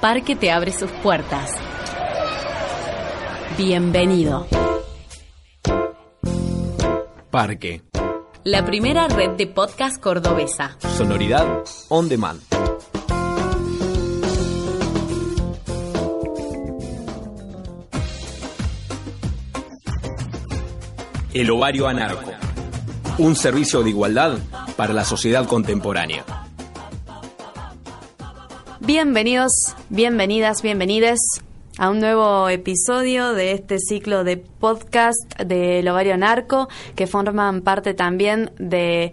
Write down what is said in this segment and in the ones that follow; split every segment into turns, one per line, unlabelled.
Parque te abre sus puertas. Bienvenido.
Parque.
La primera red de podcast cordobesa.
Sonoridad on demand. El ovario anarco. Un servicio de igualdad para la sociedad contemporánea.
Bienvenidos, bienvenidas, bienvenides a un nuevo episodio de este ciclo de podcast del Ovario Narco que forman parte también de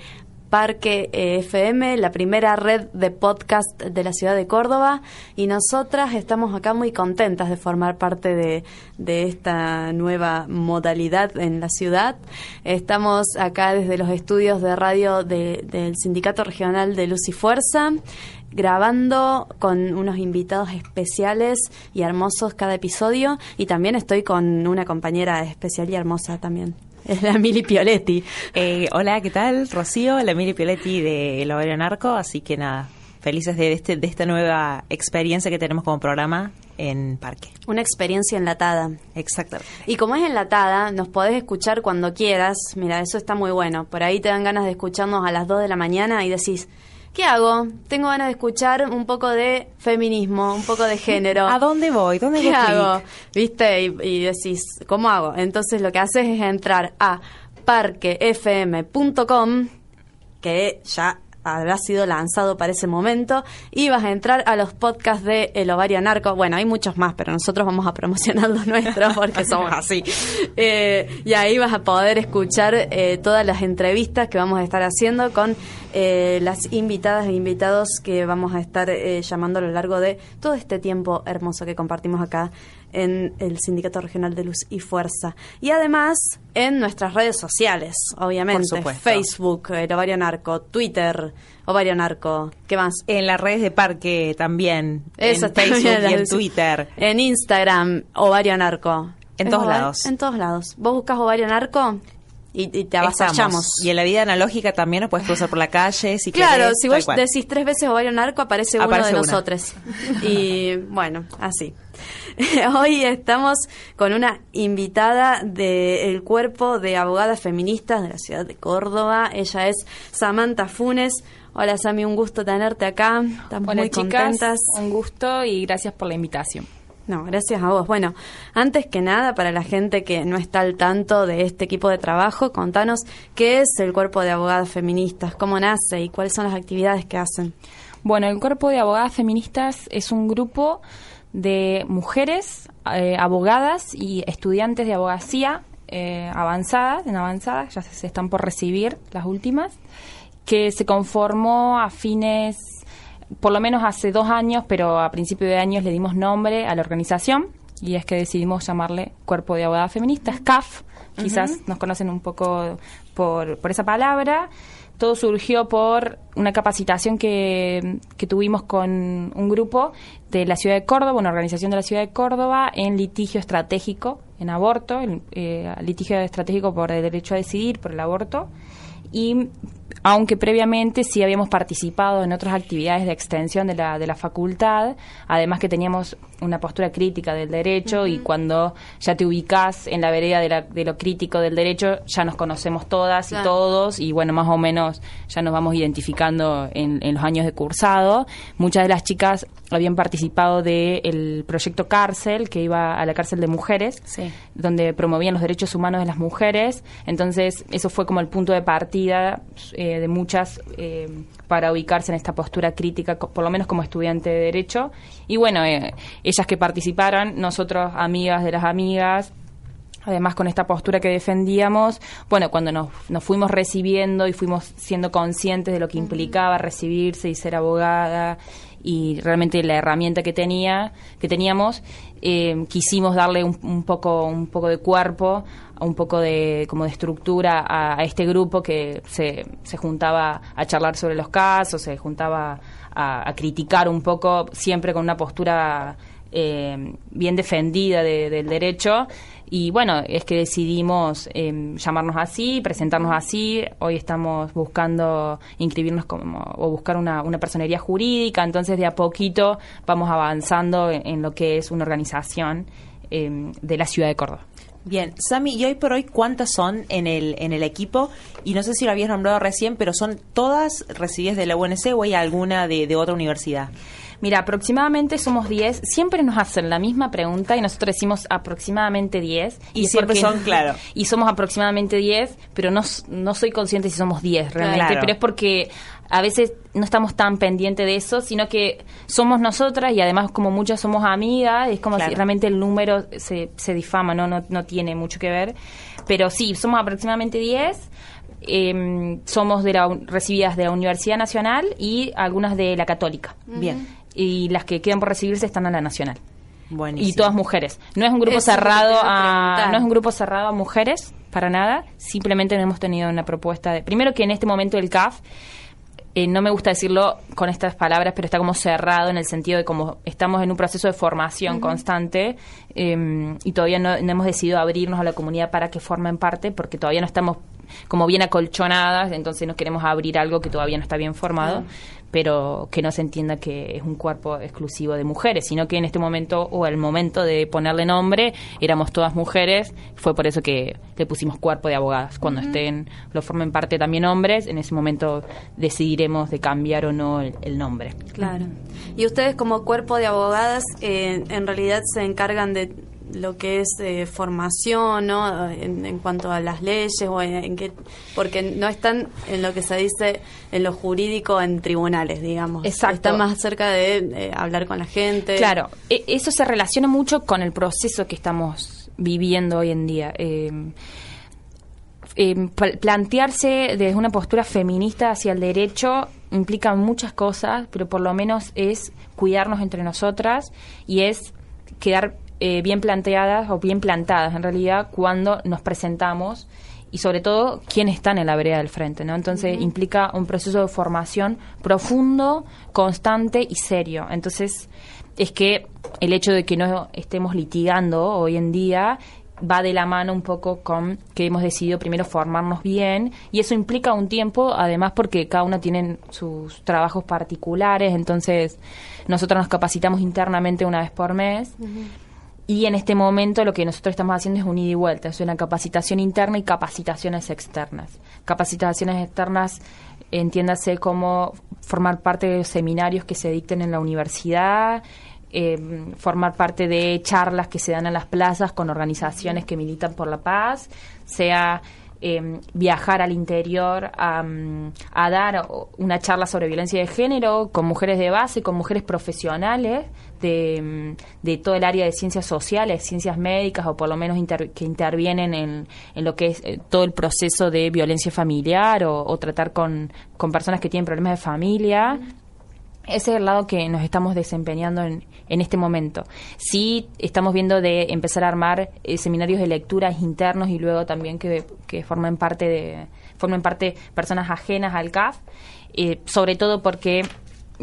Parque FM, la primera red de podcast de la ciudad de Córdoba y nosotras estamos acá muy contentas de formar parte de, de esta nueva modalidad en la ciudad. Estamos acá desde los estudios de radio de- del Sindicato Regional de Luz y Fuerza grabando con unos invitados especiales y hermosos cada episodio y también estoy con una compañera especial y hermosa también. Es la Mili Pioletti.
Eh, hola, ¿qué tal? Rocío, la Miri Pioletti de El Ovario Narco, así que nada, felices de, este, de esta nueva experiencia que tenemos como programa en Parque.
Una experiencia enlatada.
Exactamente.
Y como es enlatada, nos podés escuchar cuando quieras. Mira, eso está muy bueno. Por ahí te dan ganas de escucharnos a las 2 de la mañana y decís, ¿qué hago? Tengo ganas de escuchar un poco de feminismo, un poco de género.
¿A dónde voy? ¿Dónde
¿Qué
hago?
¿Viste? Y, y decís, ¿cómo hago? Entonces lo que haces es entrar a parquefm.com, que ya habrá sido lanzado para ese momento, y vas a entrar a los podcasts de El Ovario Narco. Bueno, hay muchos más, pero nosotros vamos a promocionar los nuestros porque somos así. Eh, y ahí vas a poder escuchar eh, todas las entrevistas que vamos a estar haciendo con eh, las invitadas e invitados que vamos a estar eh, llamando a lo largo de todo este tiempo hermoso que compartimos acá en el Sindicato Regional de Luz y Fuerza. Y además en nuestras redes sociales, obviamente.
Por.
Facebook, el Ovario Narco, Twitter, Ovario Narco, ¿qué más?
En las redes de Parque también,
Eso
en
también
Facebook y en Twitter.
En Instagram, Ovario Narco.
En
¿Es
todos
ovar-
lados.
En todos lados. Vos buscas Ovario Narco y, y te avasallamos.
Y en la vida analógica también nos puedes cruzar por la calle si
Claro,
querés,
si vos
cual.
decís tres veces ovario narco, aparece,
Aparece
uno de
una.
nosotros. Y bueno, así. Hoy estamos con una invitada del cuerpo de abogadas feministas de la ciudad de Córdoba. Ella es Samantha Funes. Hola Sami, un gusto tenerte acá. Estamos
Hola
muy
chicas,
contentas.
un gusto y gracias por la invitación.
No, gracias a vos. Bueno, antes que nada, para la gente que no está al tanto de este equipo de trabajo, contanos qué es el cuerpo de abogadas feministas, cómo nace y cuáles son las actividades que hacen.
Bueno, el Cuerpo de Abogadas Feministas es un grupo de mujeres eh, abogadas y estudiantes de abogacía eh, avanzadas, en avanzadas, ya se, se están por recibir las últimas, que se conformó a fines, por lo menos hace dos años, pero a principio de años le dimos nombre a la organización y es que decidimos llamarle Cuerpo de Abogadas Feministas, CAF, quizás nos conocen un poco por, por esa palabra. Todo surgió por una capacitación que, que tuvimos con un grupo de la ciudad de Córdoba, una organización de la ciudad de Córdoba, en litigio estratégico, en aborto, el, eh, litigio estratégico por el derecho a decidir, por el aborto. Y aunque previamente sí habíamos participado en otras actividades de extensión de la, de la facultad, además que teníamos una postura crítica del derecho y cuando ya te ubicas en la vereda de, la- de lo crítico del derecho, ya nos conocemos todas y todos y bueno, más o menos ya nos vamos identificando en, en los años de cursado. Muchas de las chicas habían participado del proyecto Cárcel, que iba a la cárcel de mujeres,
Sí.
donde promovían los derechos humanos de las mujeres. Entonces, eso fue como el punto de partida eh, de muchas eh, para ubicarse en esta postura crítica, por lo menos como estudiante de Derecho. Y bueno, eh, ellas que participaron, nosotros, amigas de las amigas, Además, con esta postura que defendíamos, bueno, cuando nos, nos fuimos recibiendo y fuimos siendo conscientes de lo que implicaba recibirse y ser abogada y realmente la herramienta que tenía que teníamos eh, quisimos darle un, un, poco un poco de cuerpo un poco de como de estructura a, este grupo que se, se juntaba a charlar sobre los casos se juntaba a, criticar un poco siempre con una postura eh, bien defendida de, del derecho y bueno, es que decidimos eh, llamarnos así, presentarnos así. Hoy estamos buscando inscribirnos como, o buscar una, una personería jurídica, entonces de a poquito vamos avanzando en, lo que es una organización eh, de la ciudad de Córdoba.
Bien, Sami, ¿y hoy por hoy cuántas son en el, en el equipo? Y no sé si lo habías nombrado recién, pero ¿son todas recibidas de la UNC o hay alguna de, de otra universidad?
Mira, aproximadamente somos 10. Siempre nos hacen la misma pregunta y nosotros decimos aproximadamente 10.
Y, y siempre son, claro.
Y somos aproximadamente 10, pero no, no soy consciente si somos 10 realmente. Claro. Pero es porque a veces no estamos tan pendientes de eso, sino que somos nosotras y además como muchas somos amigas, es como claro. si realmente el número se, se difama, ¿no? ¿no? No tiene mucho que ver. Pero sí, somos aproximadamente 10. Eh, somos de la, recibidas de la Universidad Nacional y algunas de la Católica.
Bien
y las que quedan por recibirse están a la nacional.
Buenísimo.
Y todas mujeres. No es un grupo
Eso
cerrado
a,
a no es un grupo cerrado a mujeres para nada, simplemente hemos tenido una propuesta de primero que en este momento el CAF eh, no me gusta decirlo con estas palabras, pero está como cerrado en el sentido de como estamos en un proceso de formación uh -huh. constante eh, y todavía no, no, hemos decidido abrirnos a la comunidad para que formen parte, porque todavía no estamos como bien acolchonadas, entonces no queremos abrir algo que todavía no está bien formado. Uh -huh pero que no se entienda que es un cuerpo exclusivo de mujeres, sino que en este momento o el momento de ponerle nombre éramos todas mujeres, fue por eso que le pusimos cuerpo de abogadas. Cuando uh -huh. estén, lo formen parte también hombres, en ese momento decidiremos de cambiar o no el, el nombre.
Claro. Y ustedes como cuerpo de abogadas eh, en realidad se encargan de lo que es eh, formación, ¿no? En, en, cuanto a las leyes o en, en qué, porque no están en lo que se dice en lo jurídico en tribunales, digamos.
Exacto.
Está más cerca de eh, hablar con la gente.
Claro, e, eso se relaciona mucho con el proceso que estamos viviendo hoy en día. Eh, eh, plantearse desde una postura feminista hacia el derecho implica muchas cosas, pero por lo menos es cuidarnos entre nosotras y es quedar eh, bien planteadas o bien plantadas en realidad cuando nos presentamos y sobre todo quiénes están en la vereda del frente, ¿no? Entonces uh -huh. implica un proceso de formación profundo, constante y serio. Entonces es que el hecho de que no estemos litigando hoy en día va de la mano un poco con que hemos decidido primero formarnos bien y eso implica un tiempo, además porque cada uno tiene sus trabajos particulares, entonces nosotros nos capacitamos internamente una vez por mes. Uh -huh. Y en este momento lo que nosotros estamos haciendo es un ida y vuelta, es una capacitación interna y capacitaciones externas. Capacitaciones externas, entiéndase como formar parte de seminarios que se dicten en la universidad, eh, formar parte de charlas que se dan en las plazas con organizaciones que militan por la paz, sea eh, viajar al interior a, a, dar una charla sobre violencia de género con mujeres de base, con mujeres profesionales de, de todo el área de ciencias sociales, ciencias médicas o por lo menos inter, que intervienen en, en, lo que es eh, todo el proceso de violencia familiar o, o tratar con, con, personas que tienen problemas de familia. Ese es el lado que nos estamos desempeñando en, en este momento. Sí estamos viendo de empezar a armar eh, seminarios de lecturas internos y luego también que, que formen parte de formen parte personas ajenas al CAF, eh, sobre todo porque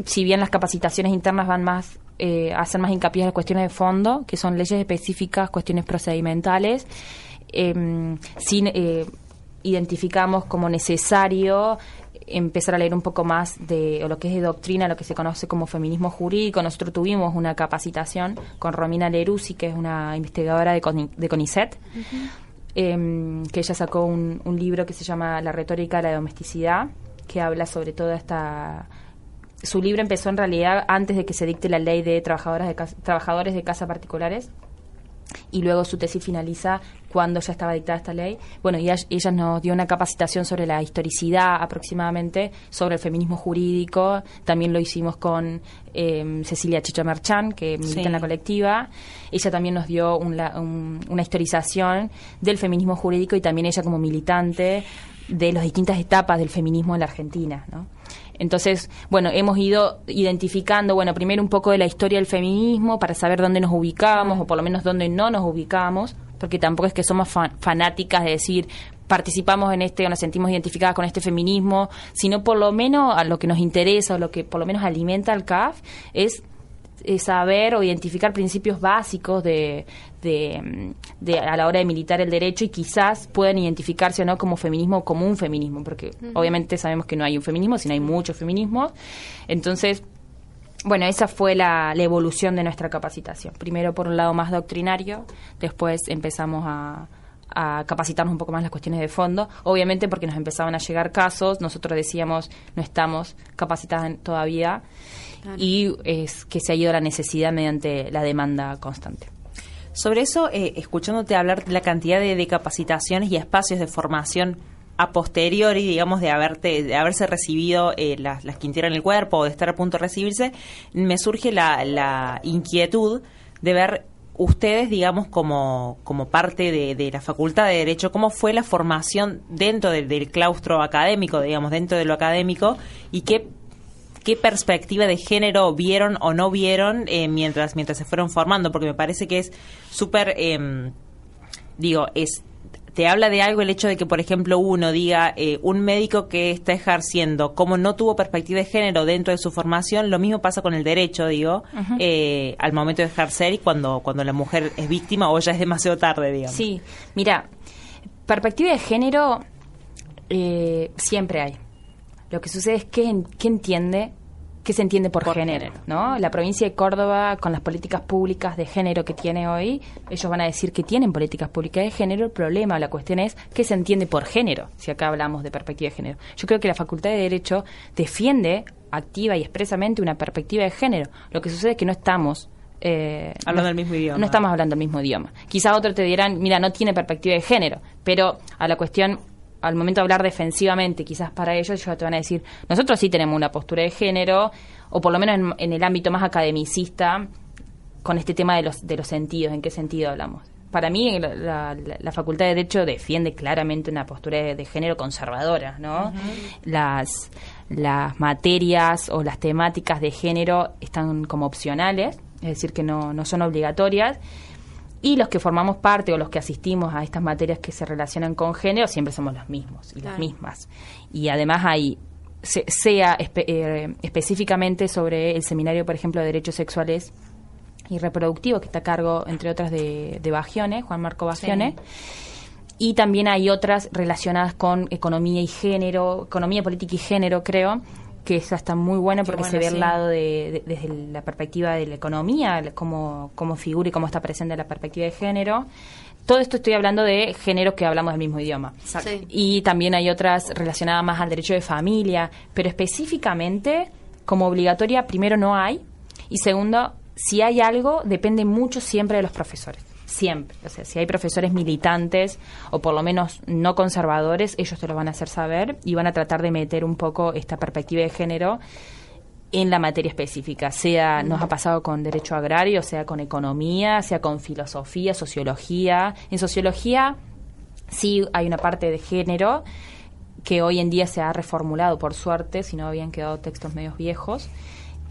si bien las capacitaciones internas van más eh, hacer más hincapié en las cuestiones de fondo, que son leyes específicas, cuestiones procedimentales, eh, sin identificamos como necesario empezar a leer un poco más de lo que es de doctrina, lo que se conoce como feminismo jurídico. Nosotros tuvimos una capacitación con Romina Leruzzi, que es una investigadora de, Con, de CONICET, uh -huh. eh, que ella sacó un, un, libro que se llama La retórica de la domesticidad, que habla sobre toda esta... Su libro empezó en realidad antes de que se dicte la ley de, trabajadoras de casa, trabajadores de casa particulares y luego su tesis finaliza cuando ya estaba dictada esta ley. Bueno, y ella nos dio una capacitación sobre la historicidad aproximadamente, sobre el feminismo jurídico. También lo hicimos con eh, Cecilia Chicho Merchan, que milita sí. en la colectiva. Ella también nos dio un, un, una historización del feminismo jurídico y también ella como militante de las distintas etapas del feminismo en la Argentina, ¿no? Entonces, bueno, hemos ido identificando, bueno, primero un poco de la historia del feminismo para saber dónde nos ubicamos o por lo menos dónde no nos ubicamos, porque tampoco es que somos fanáticas de decir participamos en este o nos sentimos identificadas con este feminismo, sino por lo menos a lo que nos interesa o lo que por lo menos alimenta al CAF es saber o identificar principios básicos de, de, a la hora de militar el derecho y quizás puedan identificarse o no como feminismo o como un feminismo, porque obviamente sabemos que no hay un feminismo, sino hay muchos feminismos. Entonces, bueno, esa fue la, la, evolución de nuestra capacitación. Primero por un lado más doctrinario, después empezamos a, a capacitarnos un poco más las cuestiones de fondo, obviamente porque nos empezaban a llegar casos, nosotros decíamos no estamos capacitadas todavía y es que se ha ido la necesidad mediante la demanda constante.
Sobre eso, eh, escuchándote hablar de la cantidad de, capacitaciones y espacios de formación a posteriori, digamos, de haberte, de haberse recibido eh, las, las que integran el cuerpo o de estar a punto de recibirse, me surge la, la inquietud de ver ustedes, digamos, como, como parte de, de, la Facultad de Derecho, cómo fue la formación dentro del claustro académico, digamos, dentro de lo académico, y qué qué perspectiva de género vieron o no vieron eh, mientras mientras se fueron formando porque me parece que es súper eh, digo es te habla de algo el hecho de que por ejemplo uno diga eh, un médico que está ejerciendo como no tuvo perspectiva de género dentro de su formación lo mismo pasa con el derecho digo eh, al momento de ejercer y cuando cuando la mujer es víctima o ya es demasiado tarde digamos.
Sí mira perspectiva de género siempre hay lo que sucede es que qué entiende qué se entiende por, género, ¿no? La provincia de Córdoba, con las políticas públicas de género que tiene hoy, ellos van a decir que tienen políticas públicas de género. El problema, la cuestión es qué se entiende por género, si acá hablamos de perspectiva de género. Yo creo que la Facultad de Derecho defiende activa y expresamente una perspectiva de género. Lo que sucede es que no estamos
eh, hablando del mismo idioma.
No estamos hablando del mismo idioma. Quizá otros te dirán, mira, no tiene perspectiva de género, pero a la cuestión al momento de hablar defensivamente, quizás para ellos, ellos te van a decir, nosotros sí tenemos una postura de género, o por lo menos en, el ámbito más academicista, con este tema de los, de los sentidos, ¿en qué sentido hablamos? Para mí, la, Facultad de Derecho defiende claramente una postura de, género conservadora, ¿no? Las las materias o las temáticas de género están como opcionales, es decir, que no, no son obligatorias, y los que formamos parte o los que asistimos a estas materias que se relacionan con género siempre somos los mismos y las mismas. Y además hay, sea eh, específicamente sobre el seminario, por ejemplo, de derechos sexuales y reproductivos, que está a cargo, entre otras, de, de Bagione, Juan Marco Bagione. Y también hay otras relacionadas con economía y género, economía política y género, creo, que esa está muy buena porque se ve el lado de, desde la perspectiva de la economía, cómo, cómo figura y cómo está presente la perspectiva de género. Todo esto estoy hablando de géneros que hablamos del mismo idioma. Y también hay otras relacionadas más al derecho de familia, pero específicamente como obligatoria, primero no hay, y segundo, si hay algo, depende mucho siempre de los profesores siempre. O sea, si hay profesores militantes o por lo menos no conservadores, ellos te lo van a hacer saber y van a tratar de meter un poco esta perspectiva de género en la materia específica, sea nos ha pasado con derecho agrario, sea con economía, sea con filosofía, sociología. En sociología sí hay una parte de género que hoy en día se ha reformulado por suerte, si no habían quedado textos medios viejos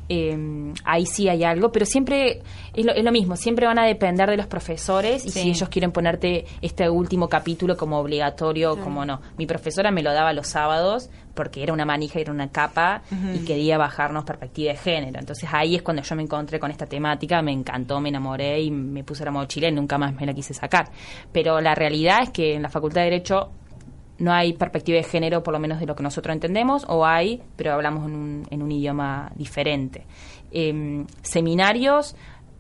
eh, ahí sí hay algo, pero siempre es lo, es lo, mismo, siempre van a depender de los profesores y si ellos quieren ponerte este último capítulo como obligatorio, como no. Mi profesora me lo daba los sábados porque era una manija, era una capa y quería bajarnos perspectiva de género. Entonces ahí es cuando yo me encontré con esta temática, me encantó, me enamoré y me puse la mochila y nunca más me la quise sacar. Pero la realidad es que en la Facultad de Derecho no hay perspectiva de género, por lo menos de lo que nosotros entendemos, o hay, pero hablamos en un, en un idioma diferente. Em, seminarios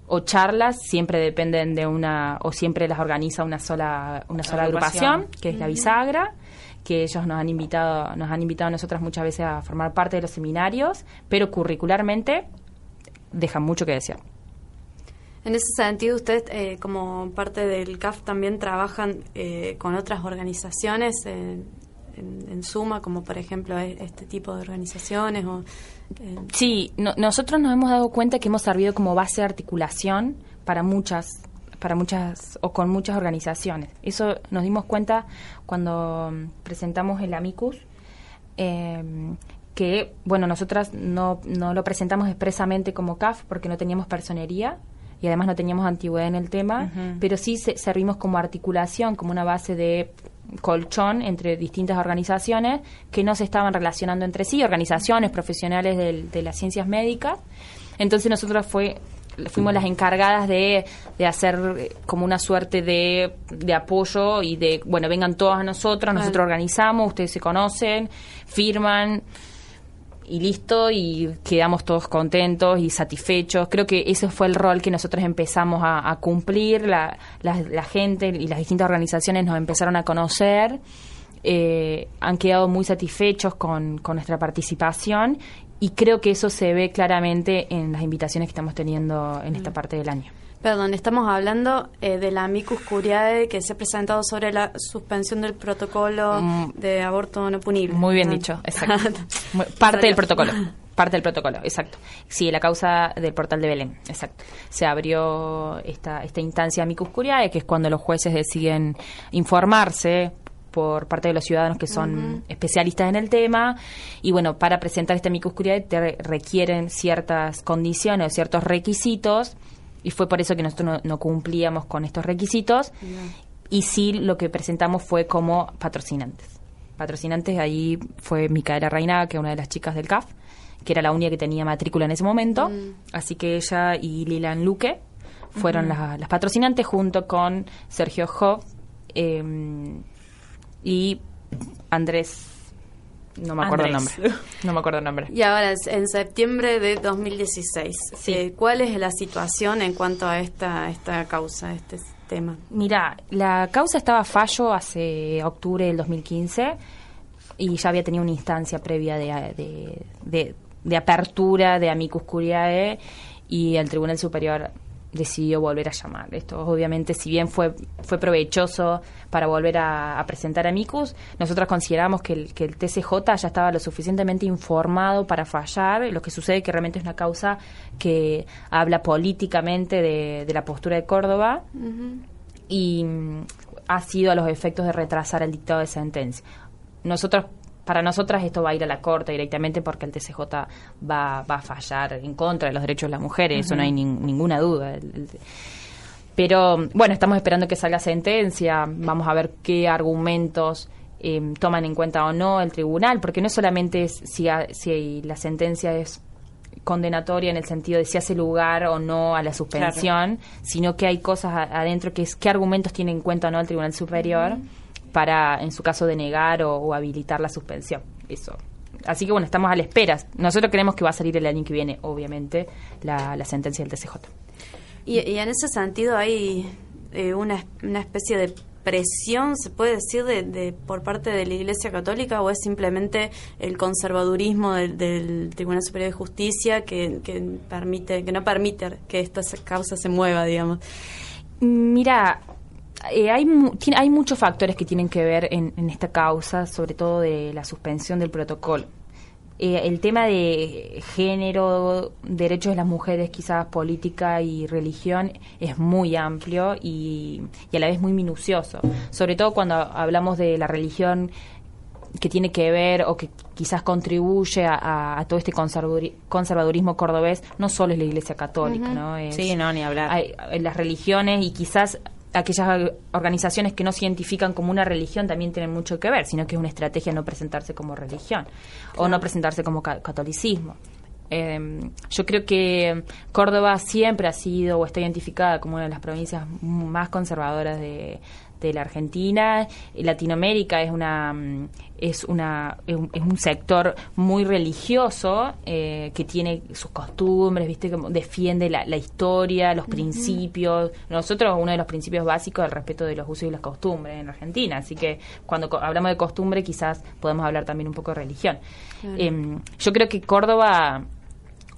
o charlas siempre dependen de una, o siempre las organiza una sola, una sola agrupación, que es la bisagra que ellos nos han invitado, nos han invitado a nosotras muchas veces a formar parte de los seminarios, pero curricularmente dejan mucho que desear.
En ese sentido, usted eh, como parte del CAF también trabajan eh, con otras organizaciones en, suma, como por ejemplo e, este tipo de organizaciones. O,
eh, Sí, nosotros nos hemos dado cuenta que hemos servido como base de articulación para muchas para muchas o con muchas organizaciones. Eso nos dimos cuenta cuando presentamos el Amicus, eh, que, bueno, nosotras no, no lo presentamos expresamente como CAF porque no teníamos personería y además no teníamos antigüedad en el tema, pero sí servimos como articulación, como una base de colchón entre distintas organizaciones que no se estaban relacionando entre sí, organizaciones profesionales de, las ciencias médicas. Entonces nosotros fue fuimos las encargadas de, de hacer eh, como una suerte de, de, apoyo y de, bueno, vengan todos a nosotros, nosotros organizamos, ustedes se conocen, firman y listo y quedamos todos contentos y satisfechos. Creo que ese fue el rol que nosotros empezamos a, cumplir, la, la, gente y las distintas organizaciones nos empezaron a conocer, eh, han quedado muy satisfechos con, con nuestra participación y creo que eso se ve claramente en las invitaciones que estamos teniendo en esta parte del año.
Perdón, estamos hablando eh, de la amicus curiae que se ha presentado sobre la suspensión del protocolo mm. de aborto no punible.
Muy bien dicho, exacto. parte del protocolo. Parte del protocolo, exacto. Sí, la causa del portal de Belén, exacto. Se abrió esta, esta instancia amicus curiae, que es cuando los jueces deciden informarse por parte de los ciudadanos que son especialistas en el tema. Y bueno, para presentar esta amicus curiae te requieren ciertas condiciones o ciertos requisitos y fue por eso que nosotros no, cumplíamos con estos requisitos y sí lo que presentamos fue como patrocinantes. Patrocinantes, ahí fue Micaela Reina, que es una de las chicas del CAF, que era la única que tenía matrícula en ese momento, mm. así que ella y Lilan Luque fueron las, patrocinantes junto con Sergio Hoff em, y Andrés no me acuerdo el nombre. No me acuerdo el nombre.
Y ahora, en septiembre de 2016, eh, ¿cuál es la situación en cuanto a esta, esta causa, este tema?
Mira, la causa estaba fallo hace octubre del 2015 y ya había tenido una instancia previa de, de, de apertura de amicus curiae y el Tribunal Superior decidió volver a llamar. Esto obviamente, si bien fue, fue provechoso para volver a, presentar a Micus, nosotros consideramos que el, que el TCJ ya estaba lo suficientemente informado para fallar. Lo que sucede que realmente es una causa que habla políticamente de, la postura de Córdoba y mm, ha sido a los efectos de retrasar el dictado de sentencia. Nosotros para nosotras esto va a ir a la Corte directamente porque el TCJ va, va a fallar en contra de los derechos de las mujeres, eso no hay ninguna duda. pero bueno, estamos esperando que salga sentencia, vamos a ver qué argumentos em, toman en cuenta o no el tribunal, porque no solamente es si, si la sentencia es condenatoria en el sentido de si hace lugar o no a la suspensión, sino que hay cosas adentro que es qué argumentos tiene en cuenta o no el Tribunal Superior para, en su caso, denegar o, habilitar la suspensión. Eso. Así que bueno, estamos a la espera. Nosotros creemos que va a salir el año que viene, obviamente, la, la sentencia del TCJ.
Y, en ese sentido hay eh, una, una especie de presión, se puede decir, de, por parte de la Iglesia Católica o es simplemente el conservadurismo del, Tribunal Superior de Justicia que, que, permite, que no permite que esta causa se mueva, digamos?
Mira, eh, hay, hay muchos factores que tienen que ver en, esta causa, sobre todo de la suspensión del protocolo. Eh, el tema de género, derechos de las mujeres, quizás política y religión, es muy amplio y, a la vez muy minucioso. Sobre todo cuando hablamos de la religión que tiene que ver o que quizás contribuye a, todo este conservadurismo cordobés, no solo es la Iglesia Católica, ¿no?
sí, no, ni hablar.
Hay, las religiones y quizás aquellas organizaciones que no se identifican como una religión también tienen mucho que ver, sino que es una estrategia no presentarse como religión o no presentarse como catolicismo. Em, yo creo que Córdoba siempre ha sido o está identificada como una de las provincias más conservadoras de, de la Argentina. Latinoamérica es una mm, es una es un, sector muy religioso eh, que tiene sus costumbres, viste, como defiende la, historia, los principios. Nosotros uno de los principios básicos es el respeto de los usos y las costumbres en Argentina, así que cuando hablamos de costumbre quizás podemos hablar también un poco de religión. Em, yo creo que Córdoba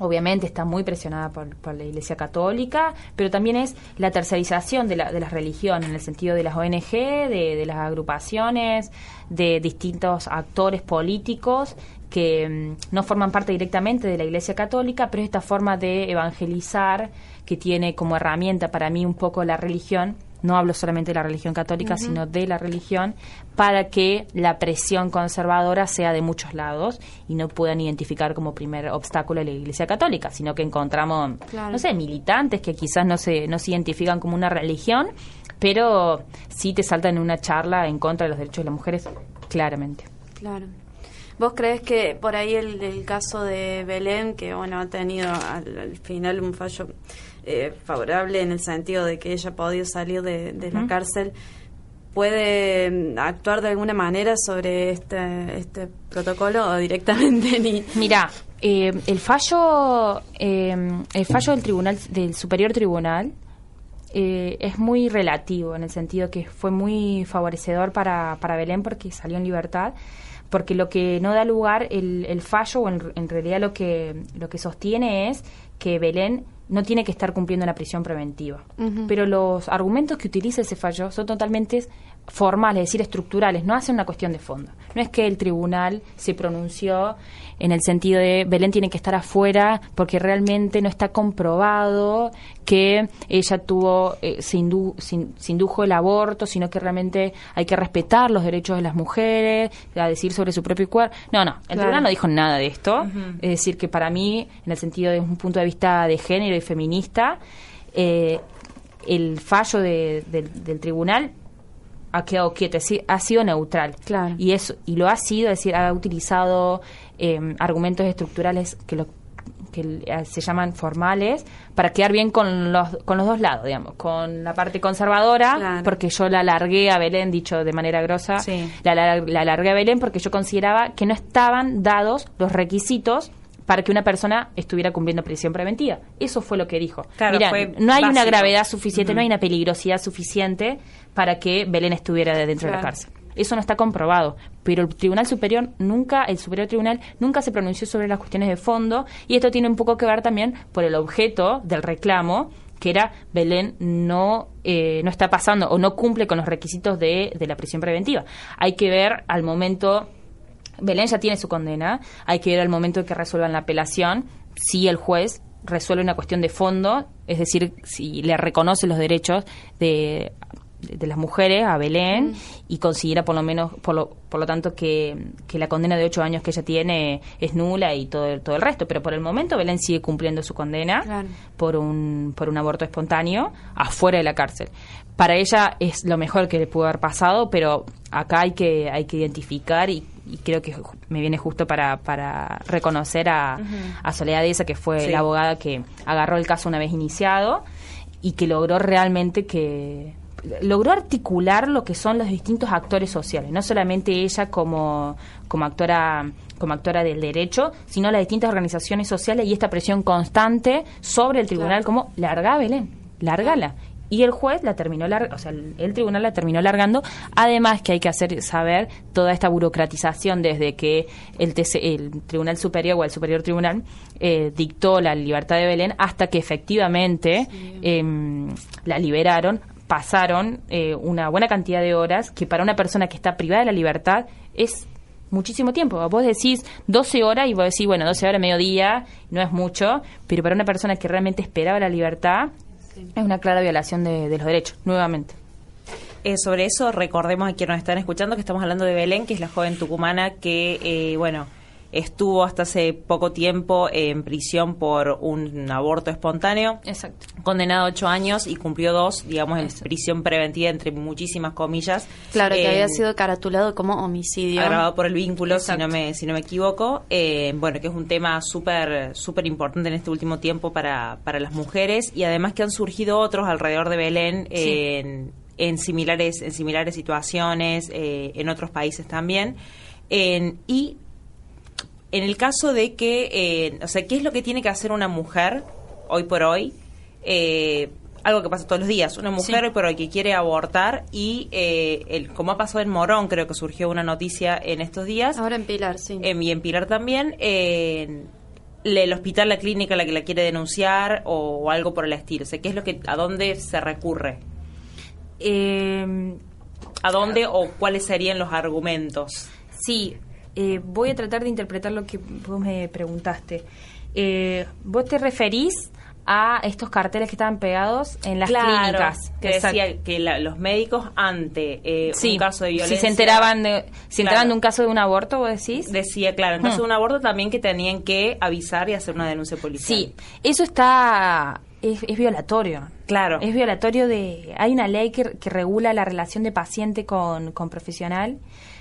obviamente está muy presionada por, la Iglesia Católica, pero también es la tercerización de, la, de las religiones, en el sentido de las ONG, de, las agrupaciones, de distintos actores políticos que mm, no forman parte directamente de la Iglesia Católica, pero esta forma de evangelizar que tiene como herramienta para mí un poco la religión, no hablo solamente de la religión católica, sino de la religión, para que la presión conservadora sea de muchos lados y no puedan identificar como primer obstáculo a la Iglesia Católica, sino que encontramos,
Claro.
no sé, militantes que quizás no se, no se identifican como una religión, pero sí te saltan en una charla en contra de los derechos de las mujeres, claramente.
Claro. ¿Vos crees que por ahí el, el caso de Belén, que bueno ha tenido al, al final un fallo eh, favorable en el sentido de que ella ha podido salir de, de la cárcel, puede mm, actuar de alguna manera sobre este, este protocolo o directamente ni...
Mira, eh, el fallo, eh, el fallo del tribunal, del superior tribunal, eh, es muy relativo en el sentido que fue muy favorecedor para, para Belén porque salió en libertad, porque lo que no da lugar el, el fallo o en, en realidad lo que lo que sostiene es que Belén no tiene que estar cumpliendo una prisión preventiva. Pero los argumentos que utiliza ese fallo son totalmente formales, es decir, estructurales, no hacen una cuestión de fondo. No es que el tribunal se pronunció en el sentido de Belén tiene que estar afuera porque realmente no está comprobado que ella tuvo, eh, se, indu- se in- se indujo el aborto, sino que realmente hay que respetar los derechos de las mujeres, a decir sobre su propio cuerpo. No, no, el
Claro.
tribunal no dijo nada de esto. Es decir, que para mí, en el sentido de un punto de vista de género y feminista, eh, el fallo de- del tribunal ha quedado decir, ha sido neutral.
Claro.
Y eso y lo ha sido, es decir, ha utilizado eh, argumentos estructurales que lo que eh, se llaman formales para quedar bien con los con los dos lados, digamos, con la parte conservadora,
Claro.
porque yo la largué a Belén, dicho de manera grosa,
Sí.
la, la, la largué a Belén porque yo consideraba que no estaban dados los requisitos para que una persona estuviera cumpliendo prisión preventiva. Eso fue lo que dijo.
Claro,
no hay una gravedad suficiente, no hay una peligrosidad suficiente para que Belén estuviera de dentro de la cárcel. Eso no está comprobado, pero el Tribunal Superior nunca, el Superior Tribunal nunca se pronunció sobre las cuestiones de fondo y esto tiene un poco que ver también por el objeto del reclamo que era Belén no eh, no está pasando o no cumple con los requisitos de, de la prisión preventiva. Hay que ver al momento Belén ya tiene su condena, hay que ver al momento que resuelvan la apelación si el juez resuelve una cuestión de fondo, es decir, si le reconoce los derechos de, de las mujeres a Belén y considera por lo menos, por lo, por lo tanto, que, que la condena de ocho años que ella tiene es nula y todo el, todo el resto. Pero por el momento Belén sigue cumpliendo su condena
Claro.
por, un, por un aborto espontáneo afuera de la cárcel. Para ella es lo mejor que le pudo haber pasado, pero acá hay que, hay que identificar y, y creo que me viene justo para, para reconocer a, a Soledad Esa, que fue
Sí.
la abogada que agarró el caso una vez iniciado y que logró realmente que logró articular lo que son los distintos actores sociales, no solamente ella como, como actora como actora del derecho, sino las distintas organizaciones sociales y esta presión constante sobre el tribunal como larga Belén, largala. Y el juez la terminó o sea, el, tribunal la terminó largando. Además que hay que hacer saber toda esta burocratización desde que el, TC el Tribunal Superior o el Superior Tribunal eh, dictó la libertad de Belén hasta que efectivamente em, la liberaron pasaron eh, una buena cantidad de horas que para una persona que está privada de la libertad es muchísimo tiempo. Vos decís 12 horas y vos decís, bueno, 12 horas, mediodía, no es mucho, pero para una persona que realmente esperaba la libertad es una clara violación de, de los derechos, nuevamente.
Eh, sobre eso, recordemos a quienes nos están escuchando que estamos hablando de Belén, que es la joven tucumana que, eh, bueno, estuvo hasta hace poco tiempo en prisión por un aborto espontáneo.
Exacto.
Condenado a ocho años y cumplió dos, digamos, en prisión preventiva, entre muchísimas comillas.
Claro, que había sido caratulado como homicidio.
agravado por el vínculo, si no me si no me equivoco. Eh, bueno, que es un tema súper súper importante en este último tiempo para, para las mujeres y además que han surgido otros alrededor de Belén en, en similares en similares situaciones eh, en otros países también. En- y en el caso de que, eh, o sea, ¿qué es lo que tiene que hacer una mujer hoy por hoy? Eh, algo que pasa todos los días. Una mujer
Sí.
hoy por hoy que quiere abortar y, eh, el, como ha pasado en Morón, creo que surgió una noticia en estos días,
Ahora en Pilar, sí.
en, y en Pilar también, eh, le- el hospital, la clínica, la que la quiere denunciar o, o algo por el estilo. O sea, ¿qué es lo que, a dónde se recurre?
Eh,
¿A dónde o cuáles serían los argumentos?
Sí, eh, voy a tratar de interpretar lo que vos me preguntaste. Eh, vos te referís a estos carteles que estaban pegados en las clínicas.
Que decía que los médicos ante eh, un caso de violencia...
Si se enteraban de, si enteraban de un caso de un aborto, vos decís.
Decía, claro, en caso de un aborto también que tenían que avisar y hacer una denuncia policial.
Sí, eso está... Es, violatorio.
Claro.
Es violatorio de... Hay una ley que, que regula la relación de paciente con, con profesional.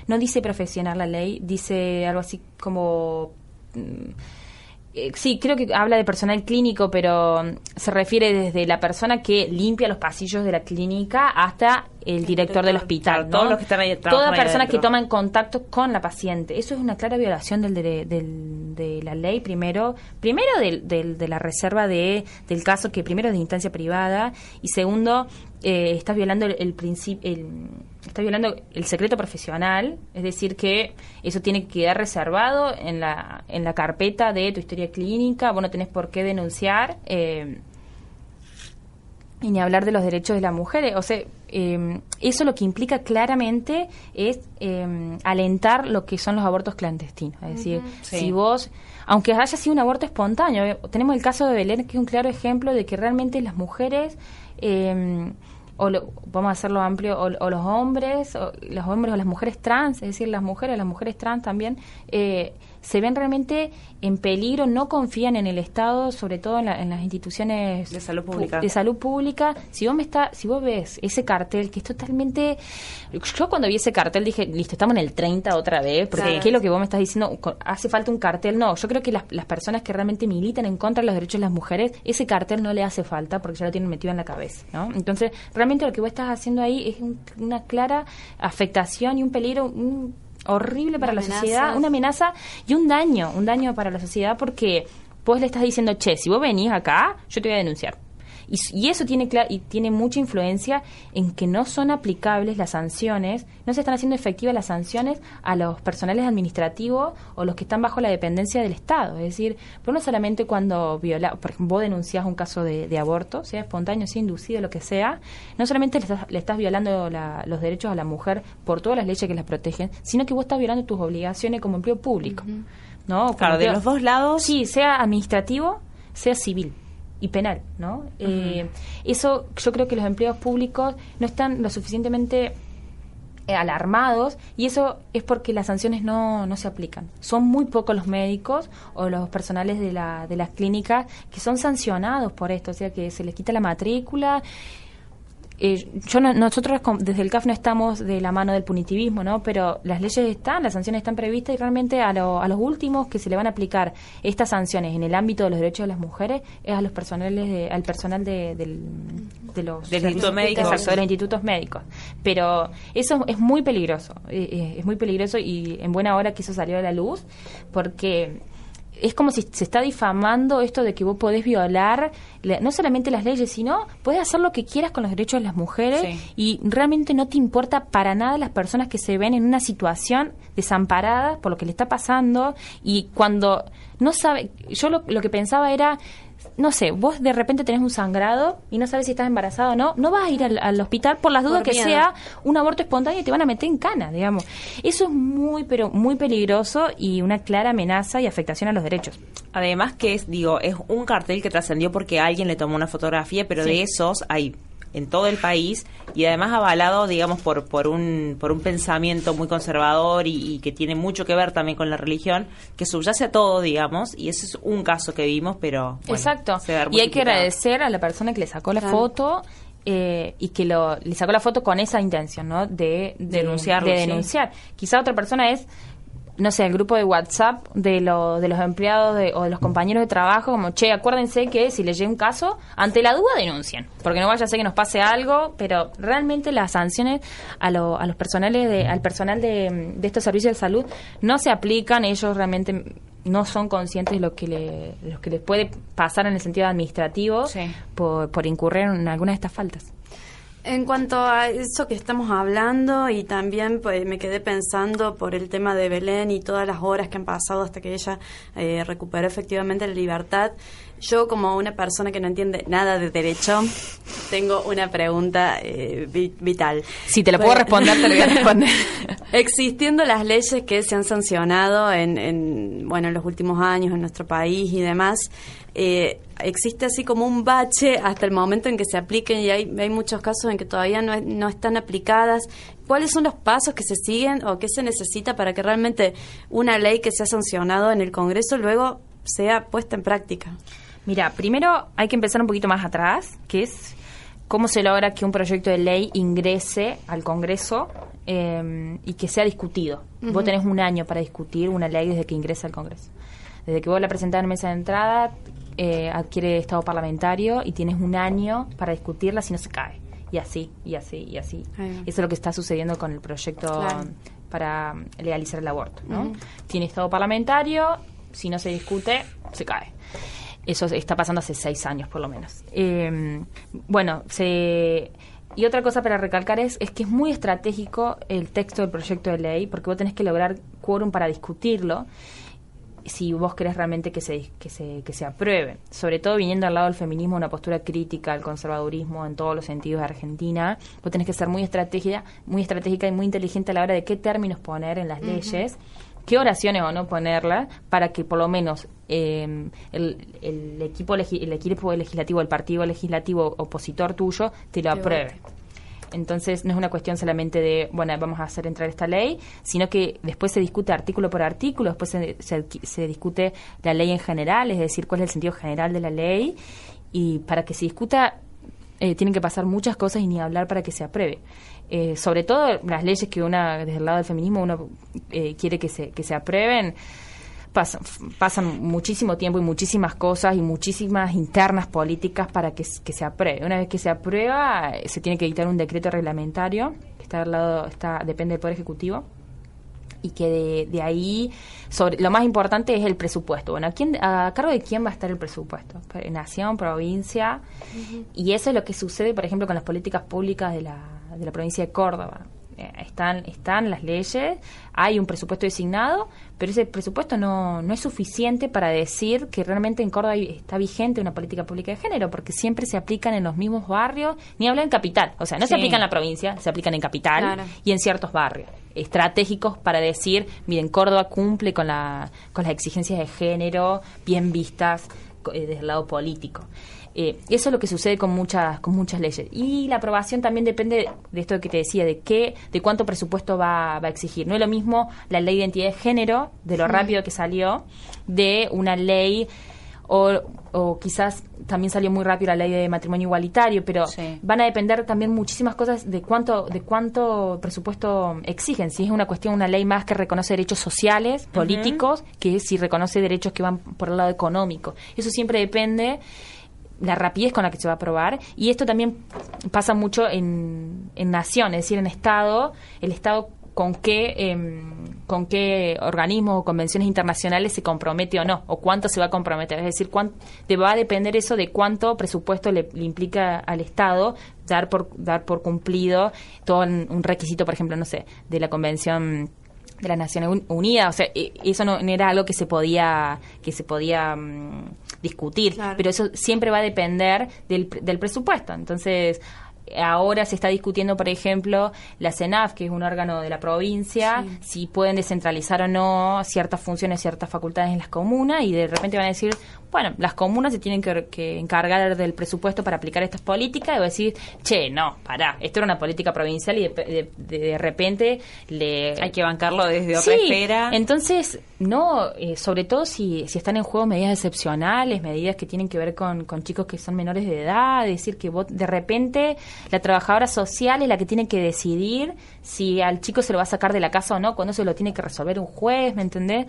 No dice profesional la ley, dice algo así como... Mm, eh, sí, creo que habla de personal clínico, pero mm, se refiere desde la persona que limpia los pasillos de la clínica hasta el director del hospital.
Todos los que están ahí
Toda persona que toma en contacto con la paciente. Eso es una clara violación del, de, la ley, primero, primero del, de la reserva de, del caso, que primero es de instancia privada, y segundo, eh, estás violando el, principio. Está violando el secreto profesional, es decir, que eso tiene que quedar reservado en la, en la carpeta de tu historia clínica, vos no tenés por qué denunciar. Eh, y ni hablar de los derechos de las mujeres. O sea, em, eso lo que implica claramente es em, alentar lo que son los abortos clandestinos. Es decir, si vos, aunque haya sido un aborto espontáneo, eh, tenemos el caso de Belén, que es un claro ejemplo de que realmente las mujeres... O vamos a hacerlo amplio, o, los hombres, o los hombres o las mujeres trans, es decir, las mujeres, las mujeres trans también, eh, se ven realmente en peligro, no confían en el Estado, sobre todo en, las instituciones
de salud pública.
De salud pública. Si vos me está, si vos ves ese cartel que es totalmente, yo cuando vi ese cartel dije, listo, estamos en el 30 otra vez, porque ¿qué es lo que vos me estás diciendo? Hace falta un cartel. No, yo creo que las, las personas que realmente militan en contra de los derechos de las mujeres, ese cartel no le hace falta porque ya lo tienen metido en la cabeza, ¿no? Entonces, realmente lo que vos estás haciendo ahí es una clara afectación y un peligro, un horrible para la sociedad, una amenaza y un daño, un daño para la sociedad porque vos le estás diciendo, che, si vos venís acá, yo te voy a denunciar. Y, eso tiene, y tiene mucha influencia en que no son aplicables las sanciones, no se están haciendo efectivas las sanciones a los personales administrativos o los que están bajo la dependencia del Estado. Es decir, pero no solamente cuando viola, por ejemplo, vos denunciás un caso de, aborto, sea espontáneo, sea inducido, lo que sea, no solamente le estás, violando los derechos a la mujer por todas las leyes que las protegen, sino que vos estás violando tus obligaciones como empleo público. ¿no?
claro, de los dos lados.
Sí, sea administrativo, sea civil y penal, ¿no? Eh, eso yo creo que los empleados públicos no están lo suficientemente eh, alarmados y eso es porque las sanciones no, no se aplican. Son muy pocos los médicos o los personales de, la, de las clínicas que son sancionados por esto, o sea que se les quita la matrícula eh, yo nosotros desde el CAF no estamos de la mano del punitivismo, ¿no? Pero las leyes están, las sanciones están previstas y realmente a, los últimos que se le van a aplicar estas sanciones en el ámbito de los derechos de las mujeres es a los personales, al personal de, los
institutos médicos,
de los institutos médicos. Pero eso es muy peligroso, eh, eh, es muy peligroso y en buena hora que eso salió a la luz porque es como si se está difamando esto de que vos podés violar no solamente las leyes, sino podés hacer lo que quieras con los derechos de las mujeres y realmente no te importa para nada las personas que se ven en una situación desamparada por lo que le está pasando y cuando no sabe, yo lo, lo que pensaba era no sé, vos de repente tenés un sangrado y no sabes si estás embarazada o no, no vas a ir al, hospital por las dudas que sea un aborto espontáneo y te van a meter en cana, digamos. Eso es muy, pero muy peligroso y una clara amenaza y afectación a los derechos.
Además que es, digo, es un cartel que trascendió porque alguien le tomó una fotografía, pero de esos hay en todo el país y además avalado, digamos, por, por, un, por un pensamiento muy conservador y, que tiene mucho que ver también con la religión, que subyace a todo, digamos, y ese es un caso que vimos, pero...
Exacto. Y hay que agradecer a la persona que le sacó la foto eh, y que lo, le sacó la foto con esa intención, ¿no? De, denunciar. De denunciar. Quizá otra persona es no sé, el grupo de WhatsApp de, lo, de los empleados o de los compañeros de trabajo, como, che, acuérdense que si les llega un caso, ante la duda denuncian, porque no vaya a ser que nos pase algo, pero realmente las sanciones a, lo, a los personales, de, al personal de, de estos servicios de salud no se aplican, ellos realmente no son conscientes de lo que, le, lo que les puede pasar en el sentido administrativo por, por incurrir en alguna de estas faltas.
En cuanto a eso que estamos hablando y también pues, me quedé pensando por el tema de Belén y todas las horas que han pasado hasta que ella eh, recuperó efectivamente la libertad, yo como una persona que no entiende nada de derecho, tengo una pregunta eh, vital.
Si te la puedo responder, te la voy a responder.
Existiendo las leyes que se han sancionado en, en, bueno, en los últimos años en nuestro país y demás, eh, existe así como un bache hasta el momento en que se apliquen y hay, hay muchos casos en que todavía no, no están aplicadas. ¿Cuáles son los pasos que se siguen o qué se necesita para que realmente una ley que se ha sancionado en el Congreso luego sea puesta en práctica?
Mira, primero hay que empezar un poquito más atrás, que es cómo se logra que un proyecto de ley ingrese al Congreso eh, y que sea discutido. Vos tenés un año para discutir una ley desde que ingresa al Congreso. Desde que vos la presentás en mesa de entrada, eh, adquiere estado parlamentario y tienes un año para discutirla si no se cae. Y así, y así, y así. Eso es lo que está sucediendo con el proyecto
Claro.
para legalizar el aborto. ¿no? Tiene estado parlamentario, si no se discute, se cae. Eso está pasando hace seis años, por lo menos. Eh, bueno, se... Y otra cosa para recalcar es, es que es muy estratégico el texto del proyecto de ley, porque vos tenés que lograr quórum para discutirlo si vos querés realmente que se, que se, que se apruebe. Sobre todo viniendo al lado del feminismo, una postura crítica al conservadurismo en todos los sentidos de Argentina, vos tenés que ser muy estratégica, muy estratégica y muy inteligente a la hora de qué términos poner en las leyes, qué oraciones o no ponerlas, para que por lo menos eh, el, el equipo el equipo legislativo, el partido legislativo opositor tuyo, te lo apruebe. Entonces no es una cuestión solamente de, bueno, vamos a hacer entrar esta ley, sino que después se discute artículo por artículo, después se, se, se discute la ley en general, es decir, cuál es el sentido general de la ley, y para que se discuta eh, tienen que pasar muchas cosas y ni hablar para que se apruebe. Eh, sobre todo las leyes que una, desde el lado del feminismo, uno eh, quiere que se, que se aprueben, pasan, pasan muchísimo tiempo y muchísimas cosas y muchísimas internas políticas para que, se apruebe. Una vez que se aprueba, eh, se tiene que dictar un decreto reglamentario, que está al lado, está, depende del Poder Ejecutivo, y que de, de ahí, sobre, lo más importante es el presupuesto. Bueno, ¿a, quién, ¿a cargo de quién va a estar el presupuesto? Nación, provincia, y eso es lo que sucede, por ejemplo, con las políticas públicas de la, de la provincia de Córdoba. Eh, Están, están las leyes, hay un presupuesto designado, pero ese presupuesto no, no es suficiente para decir que realmente en Córdoba está vigente una política pública de género, porque siempre se aplican en los mismos barrios, ni hablan en capital, o sea, no se aplican en la provincia, se aplican en capital
Claro.
y en ciertos barrios estratégicos para decir, miren, Córdoba cumple con, la, con las exigencias de género bien vistas desde el lado político. Eh, eso es lo que sucede con muchas con muchas leyes. Y la aprobación también depende de esto que te decía de qué de cuánto presupuesto va, va a exigir. No es lo mismo la ley de identidad de género de lo rápido que salió de una ley o, o quizás también salió muy rápido la ley de matrimonio igualitario pero
Sí.
van a depender también muchísimas cosas de cuánto de cuánto presupuesto exigen. Si es una cuestión una ley más que reconoce derechos sociales políticos que si reconoce derechos que van por el lado económico. Eso siempre depende la rapidez con la que se va a aprobar y esto también pasa mucho en, en nación es decir en estado el estado con qué em, con qué organismos o convenciones internacionales se compromete o no o cuánto se va a comprometer es decir cuán- te va a depender eso de cuánto presupuesto le, le implica al estado dar por dar por cumplido todo un un requisito por ejemplo no sé de la convención de las Naciones Un- Unidas, o sea, e- eso no, era algo que se podía que se podía mm, discutir,
Claro.
pero eso siempre va a depender del, del presupuesto. Entonces, ahora se está discutiendo, por ejemplo, la CENAF, que es un órgano de la provincia, si pueden descentralizar o no ciertas funciones, ciertas facultades en las comunas, y de repente van a decir, bueno, las comunas se tienen que, que encargar del presupuesto para aplicar estas políticas, y va a decir, che, no, pará, esto era una política provincial y de, de- de- de repente le...
Hay que bancarlo desde otra
Sí,
esfera.
Entonces, no, eh, sobre todo si, si están en juego medidas excepcionales, medidas que tienen que ver con, con chicos que son menores de edad, decir, que vos, de repente la trabajadora social es la que tiene que decidir si al chico se lo va a sacar de la casa o no, cuando se lo tiene que resolver un juez, ¿me entendés?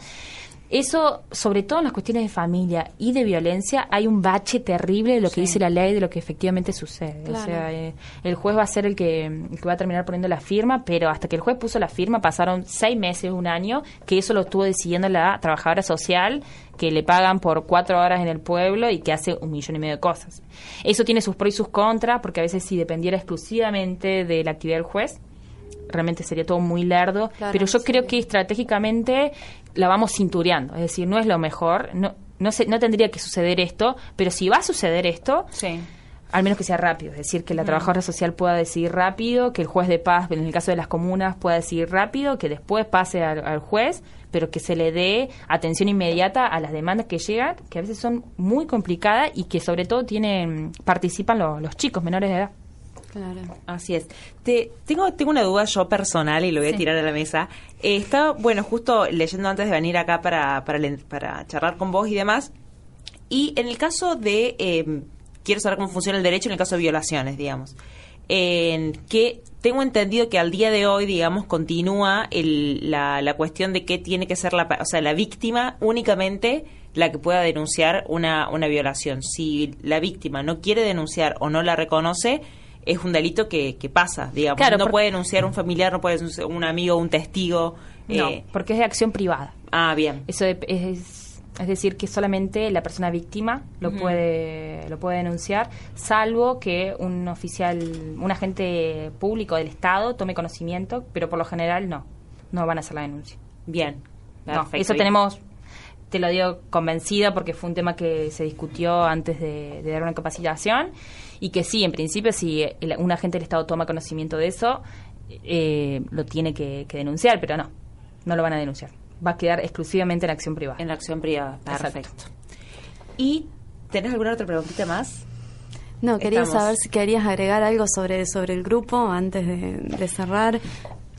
Eso, sobre todo en las cuestiones de familia y de violencia, hay un bache terrible de lo que dice la ley, de lo que efectivamente sucede. O sea, eh, el juez va a ser el que, el que va a terminar poniendo la firma, pero hasta que el juez puso la firma pasaron seis meses, un año, que eso lo estuvo decidiendo la trabajadora social, que le pagan por cuatro horas en el pueblo y que hace un millón y medio de cosas. Eso tiene sus pros y sus contras, porque a veces si dependiera exclusivamente de la actividad del juez, realmente sería todo muy lerdo,
Claro,
pero yo
sí.
creo que estratégicamente la vamos cintureando, es decir, no es lo mejor, no, no, se, no tendría que suceder esto, pero si va a suceder esto,
Sí.
al menos que sea rápido, es decir, que la trabajadora social pueda decidir rápido, que el juez de paz, en el caso de las comunas, pueda decidir rápido, que después pase al, al juez, pero que se le dé atención inmediata a las demandas que llegan, que a veces son muy complicadas y que sobre todo tienen participan lo- los chicos menores de edad.
Claro.
Así es. Te, tengo, tengo una duda yo personal y lo voy a tirar a la mesa. Eh, estaba, bueno, justo leyendo antes de venir acá para, para, para charlar con vos y demás. Y en el caso de, eh, quiero saber cómo funciona el derecho en el caso de violaciones, digamos. En que tengo entendido que al día de hoy, digamos, continúa el, la, la cuestión de que tiene que ser la, o sea, la víctima únicamente la que pueda denunciar una, una violación. Si la víctima no quiere denunciar o no la reconoce, es un delito que, que pasa, digamos.
Claro,
no puede denunciar un familiar, no puede denunciar un amigo, un testigo.
No,
eh,
porque es de acción privada.
ah, bien.
Eso de- es, es decir, que solamente la persona víctima lo puede lo puede denunciar, salvo que un oficial, un agente público del Estado tome conocimiento, pero por lo general no, no van a hacer la denuncia.
Bien.
No, eso tenemos, te lo digo convencida porque fue un tema que se discutió antes de, de dar una capacitación y que sí, en principio, si el- un agente del Estado toma conocimiento de eso, eh, lo tiene que, que denunciar, pero no, no lo van a denunciar. Va a quedar exclusivamente en acción privada.
En la acción privada.
Exacto.
Perfecto. ¿Y tenés alguna otra preguntita más?
No, quería
Estamos-
saber si querías agregar algo sobre, sobre el grupo antes de, de cerrar.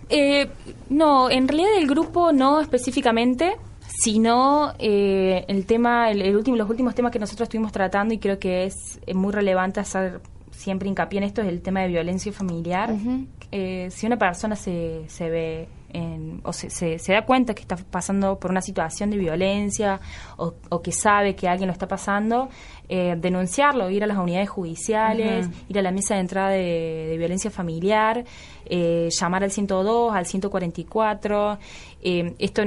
Eh, no, en realidad el grupo no específicamente, sino eh, el tema, el, el último, los últimos temas que nosotros estuvimos tratando y creo que es eh, muy relevante hacer siempre hincapié en esto es el tema de violencia familiar. Eh, si una persona se, se ve en- o se, se, se da cuenta que está pasando por una situación de violencia o, o que sabe que alguien lo está pasando, eh, denunciarlo, ir a las unidades judiciales, ir a la mesa de entrada de, de violencia familiar, eh, llamar al 102, al 144. Eh, esto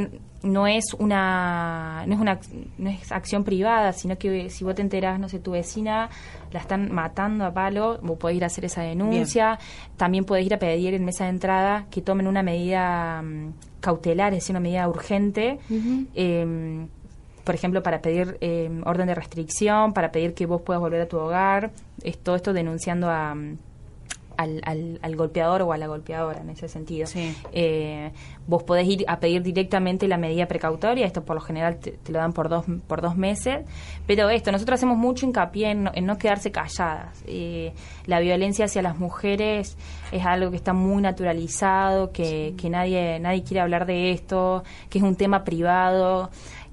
no es una no es una no es acción privada, sino que si vos te enterás, no sé, tu vecina la están matando a palo, vos podés ir a hacer esa denuncia. También podés ir a pedir en mesa de entrada que tomen una medida mm, cautelar, es decir, una medida urgente. eh, por ejemplo, para pedir eh, orden de restricción, para pedir que vos puedas volver a tu hogar, es todo esto denunciando a, mm, al, al- al golpeador o a la golpeadora en ese sentido.
Sí.
Eh, vos podés ir a pedir directamente la medida precautoria, esto por lo general te, te lo dan por dos, por dos meses, pero esto, nosotros hacemos mucho hincapié en no, en no quedarse calladas. Eh, la violencia hacia las mujeres es algo que está muy naturalizado, que, que nadie, nadie quiere hablar de esto, que es un tema privado.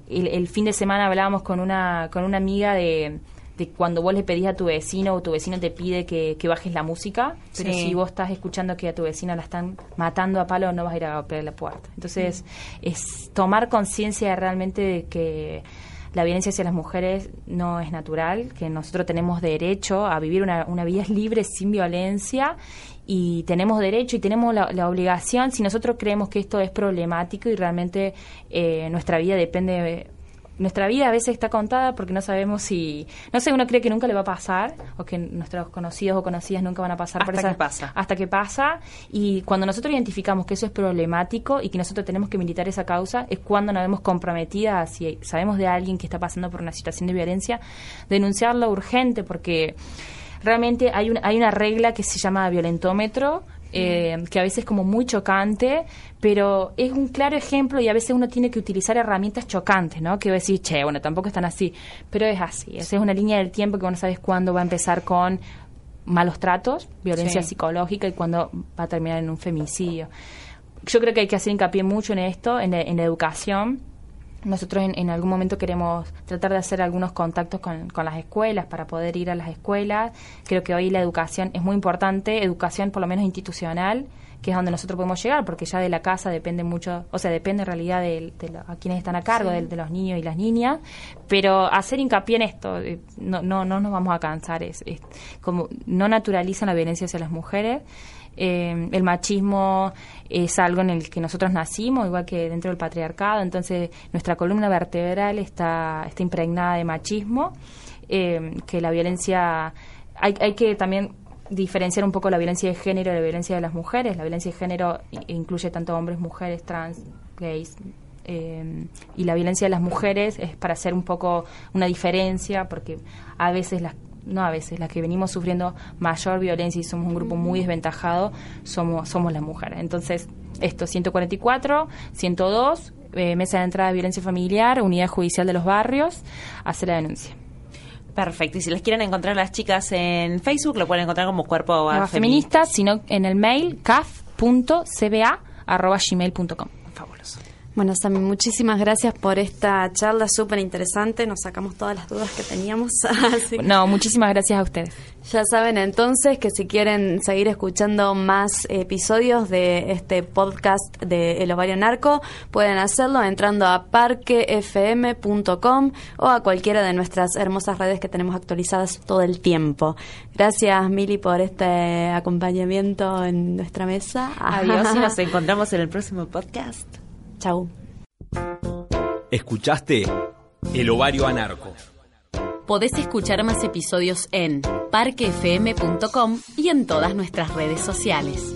El, el fin de semana hablábamos con una, con una amiga de de cuando vos le pedís a tu vecino o tu vecino te pide que, que bajes la música, pero
Sí.
si vos estás escuchando que a tu vecina la están matando a palo, no vas a ir a golpear la puerta. Entonces, es tomar conciencia realmente de que la violencia hacia las mujeres no es natural, que nosotros tenemos derecho a vivir una, una vida libre sin violencia y tenemos derecho y tenemos la, la obligación, si nosotros creemos que esto es problemático y realmente eh, nuestra vida depende de nuestra vida a veces está contada porque no sabemos si, no sé, uno cree que nunca le va a pasar o que nuestros conocidos o conocidas nunca van a pasar por
Hasta
esa-
que pasa.
hasta que pasa y cuando nosotros identificamos que eso es problemático y que nosotros tenemos que militar esa causa es cuando nos vemos comprometidas si sabemos de alguien que está pasando por una situación de violencia denunciarlo urgente porque realmente hay una, hay una regla que se llama violentómetro eh, que a veces es como muy chocante, pero es un claro ejemplo y a veces uno tiene que utilizar herramientas chocantes, ¿no? Que decir, che, bueno, tampoco es tan así, pero es así. Esa es una línea del tiempo que uno sabe cuándo va a empezar con malos tratos, violencia
Sí.
psicológica y cuándo va a terminar en un femicidio. Yo creo que hay que hacer hincapié mucho en esto, en la, en la educación. Nosotros en, en algún momento queremos tratar de hacer algunos contactos con, con las escuelas para poder ir a las escuelas. Creo que hoy la educación es muy importante, educación por lo menos institucional, que es donde nosotros podemos llegar, porque ya de la casa depende mucho, o sea, depende en realidad de, de lo- a quienes están a cargo, de, de los niños y las niñas, pero hacer hincapié en esto, eh, no, no, no nos vamos a cansar, es, es como no naturalizan la violencia hacia las mujeres. Eh, el machismo es algo en el que nosotros nacimos, igual que dentro del patriarcado, entonces nuestra columna vertebral está, está impregnada de machismo, eh, que la violencia, hay, hay que también diferenciar un poco la violencia de género de la violencia de las mujeres. La violencia de género incluye tanto hombres, mujeres, trans, gays. eh, y la violencia de las mujeres es para hacer un poco una diferencia, porque a veces las, no a veces, las que venimos sufriendo mayor violencia y somos un grupo muy desventajado, somos, somos las mujeres. Entonces, esto, 144, 102, eh, Mesa de Entrada de Violencia Familiar, Unidad Judicial de los Barrios, hace la denuncia.
Perfecto. Y si les quieren encontrar las chicas en Facebook, lo pueden encontrar como Cuerpo
Las feministas, sino en el mail caf.cba.gmail.com.
Fabuloso.
Bueno, Sami, muchísimas gracias por esta charla súper interesante. Nos sacamos todas las dudas que teníamos. Así que
No, muchísimas gracias a ustedes.
ya saben entonces que si quieren seguir escuchando más episodios de este podcast de El Ovario Narco, pueden hacerlo entrando a parquefm.com o a cualquiera de nuestras hermosas redes que tenemos actualizadas todo el tiempo. Gracias, Mili, por este acompañamiento en nuestra mesa.
Adiós y nos encontramos en el próximo podcast.
Chau.
Escuchaste El Ovario Anarco.
Podés escuchar más episodios en parquefm.com y en todas nuestras redes sociales.